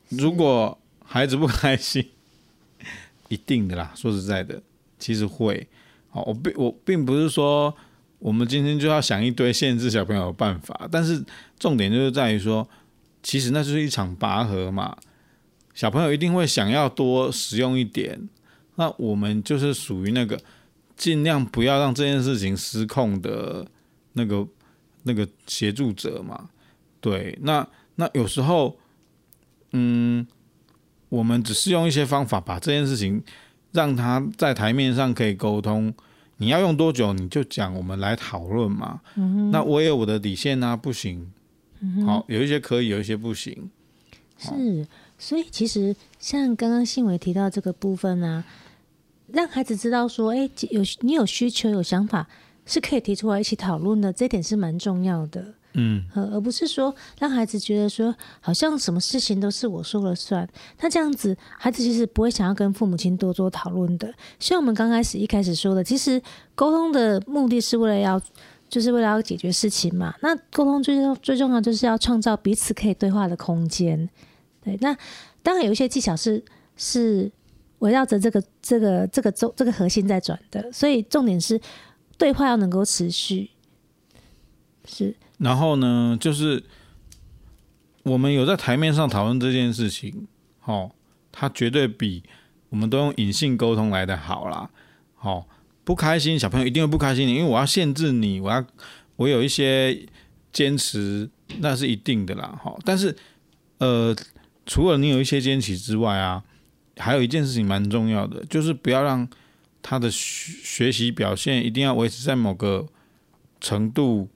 如果孩子不开心，一定的啦，说实在的。其实会，好，我并我并不是说我们今天就要想一堆限制小朋友的办法，但是重点就是在于说，其实那就是一场拔河嘛，小朋友一定会想要多使用一点，那我们就是属于那个尽量不要让这件事情失控的那个那个协助者嘛，对，那那有时候，嗯，我们只是用一些方法把这件事情。让他在台面上可以沟通，你要用多久你就讲，我们来讨论嘛。嗯。那我也有我的底线啊，不行。嗯。好，有一些可以，有一些不行。是，所以其实像刚刚信伟提到这个部分呢、啊，让孩子知道说，哎，有你有需求、有想法，是可以提出来一起讨论的，这点是蛮重要的。嗯，而不是说让孩子觉得说好像什么事情都是我说了算，那这样子孩子其实不会想要跟父母亲多做讨论的。像我们刚开始一开始说的，其实沟通的目的是为了要，就是为了要解决事情嘛。那沟通最重最重要就是要创造彼此可以对话的空间。对，那当然有一些技巧是是围绕着这个这个这个中这个核心在转的，所以重点是对话要能够持续，是。然后呢，就是我们有在台面上讨论这件事情，哦，它绝对比我们都用隐性沟通来的好啦。哦，不开心，小朋友一定会不开心，因为我要限制你，我要我有一些坚持，那是一定的啦。好，但是呃，除了你有一些坚持之外啊，还有一件事情蛮重要的，就是不要让他的学学习表现一定要维持在某个程度。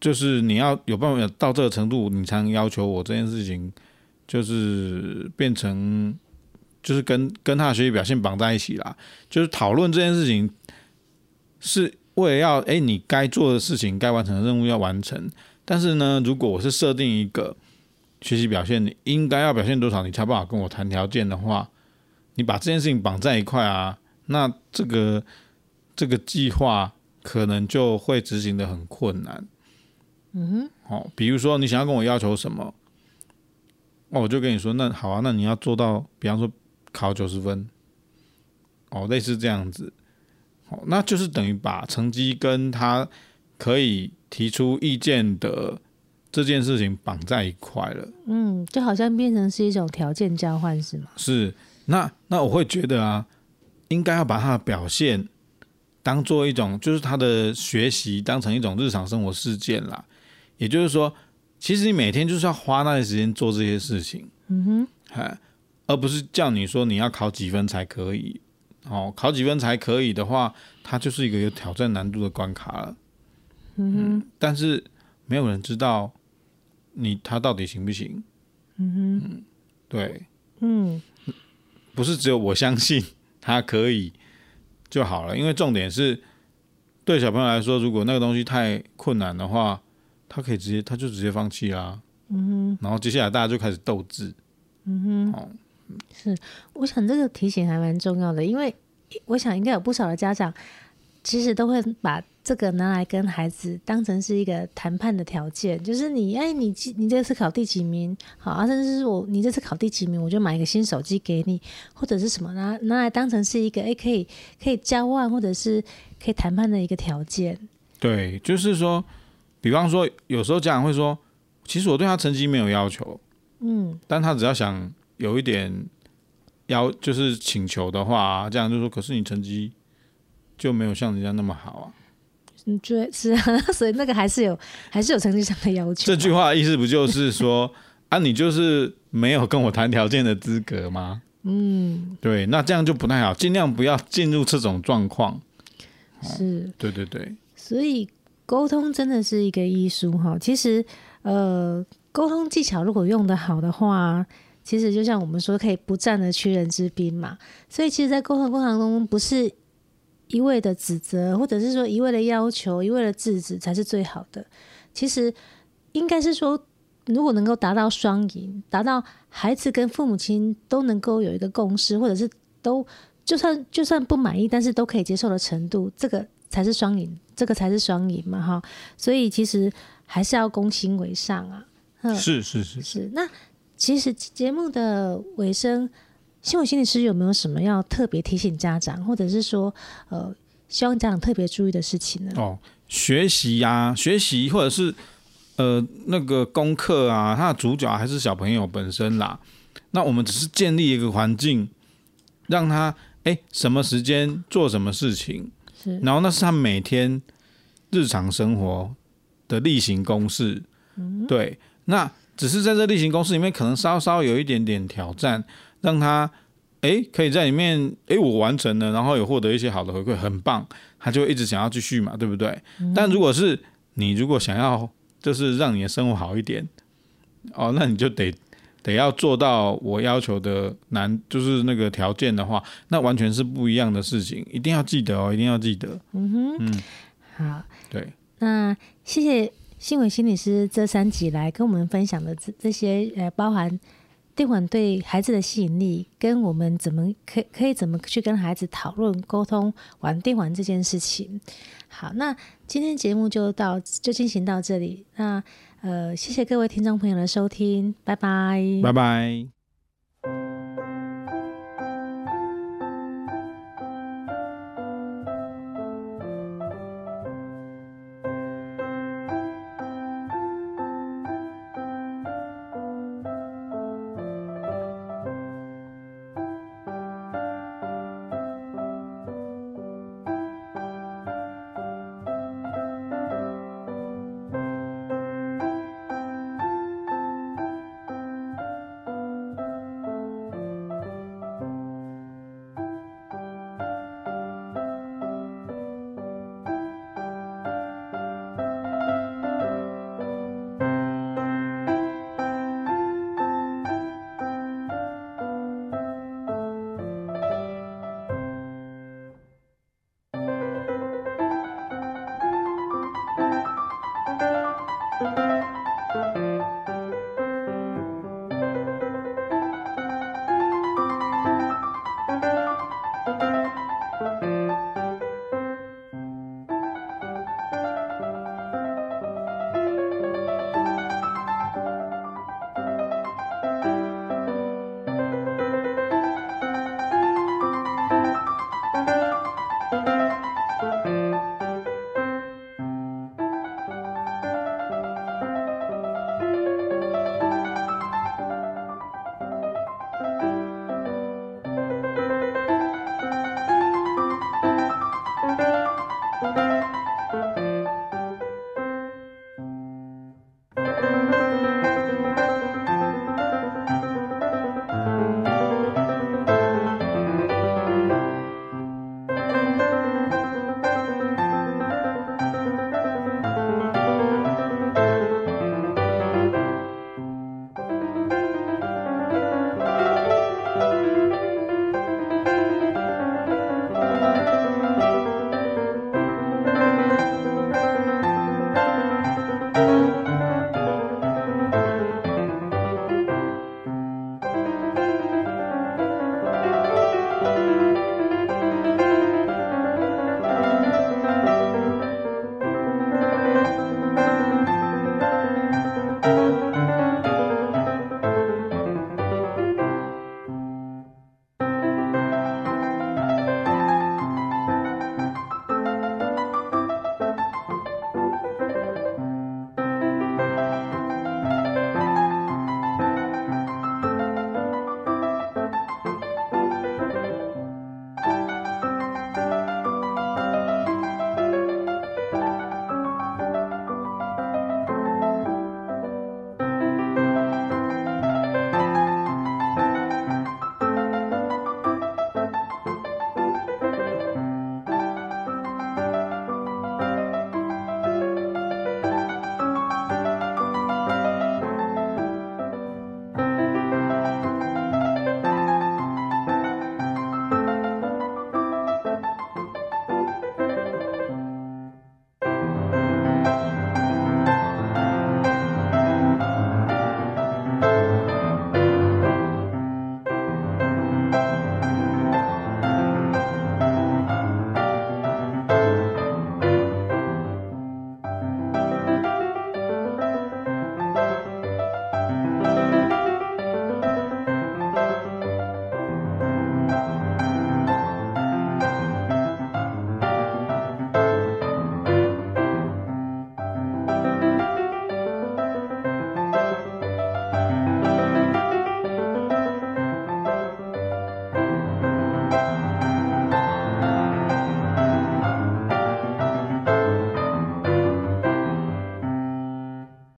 就是你要有办法到这个程度，你才能要求我这件事情，就是变成，就是跟跟他的学习表现绑在一起啦。就是讨论这件事情，是为了要哎，你该做的事情、该完成的任务要完成。但是呢，如果我是设定一个学习表现，你应该要表现多少，你才办法跟我谈条件的话，你把这件事情绑在一块啊，那这个这个计划可能就会执行的很困难。嗯哼，好，比如说你想要跟我要求什么，哦，我就跟你说，那好啊，那你要做到，比方说考九十分，哦，类似这样子，哦，那就是等于把成绩跟他可以提出意见的这件事情绑在一块了。嗯，就好像变成是一种条件交换，是吗？是，那那我会觉得啊，应该要把他的表现当做一种，就是他的学习当成一种日常生活事件啦。也就是说，其实你每天就是要花那些时间做这些事情，嗯哼，哎，而不是叫你说你要考几分才可以。哦，考几分才可以的话，它就是一个有挑战难度的关卡了。嗯哼，嗯，但是没有人知道你他到底行不行。嗯哼，嗯，对，嗯，不是只有我相信他可以就好了，因为重点是对小朋友来说，如果那个东西太困难的话。他可以直接，他就直接放弃啦。嗯哼，然后接下来大家就开始斗智。嗯哼，哦，是，我想这个提醒还蛮重要的，因为我想应该有不少的家长其实都会把这个拿来跟孩子当成是一个谈判的条件，就是你哎，你你这次考第几名？好啊，甚至是我你这次考第几名，我就买一个新手机给你，或者是什么拿拿来当成是一个哎可以可以交换或者是可以谈判的一个条件。对，就是说。比方说，有时候家长会说：“其实我对他成绩没有要求，嗯，但他只要想有一点要就是请求的话，这样就说，可是你成绩就没有像人家那么好啊。”你觉得，是啊，所以那个还是有 还是有成绩上的要求。这句话的意思不就是说啊，你就是没有跟我谈条件的资格吗？嗯，对，那这样就不太好，尽量不要进入这种状况。是，对对对，所以。沟通真的是一个艺术哈，其实，呃，沟通技巧如果用得好的话，其实就像我们说，可以不战而屈人之兵嘛。所以，其实，在沟通过程中，不是一味的指责，或者是说一味的要求、一味的制止才是最好的。其实，应该是说，如果能够达到双赢，达到孩子跟父母亲都能够有一个共识，或者是都就算就算不满意，但是都可以接受的程度，这个。才是双赢，这个才是双赢嘛，哈！所以其实还是要攻心为上啊。是是是是。那其实节目的尾声，心理师有没有什么要特别提醒家长，或者是说，呃，希望家长特别注意的事情呢？哦，学习呀、啊，学习或者是呃那个功课啊，它的主角还是小朋友本身啦。那我们只是建立一个环境，让他哎什么时间做什么事情。然后那是他每天日常生活的例行公事，嗯，对。那只是在这例行公事里面，可能稍稍有一点点挑战，让他哎可以在里面哎我完成了，然后有获得一些好的回馈，很棒，他就一直想要继续嘛，对不对？嗯。但如果是你如果想要就是让你的生活好一点，哦，那你就得。得要做到我要求的难，就是那个条件的话，那完全是不一样的事情，一定要记得哦，一定要记得。嗯哼，嗯，好，对，那谢谢新伟心理师这三集来跟我们分享的这这些呃，包含电玩对孩子的吸引力，跟我们怎么可可以怎么去跟孩子讨论沟通玩电玩这件事情。好，那今天节目就到就进行到这里，那。呃，谢谢各位听众朋友的收听，拜拜，拜拜。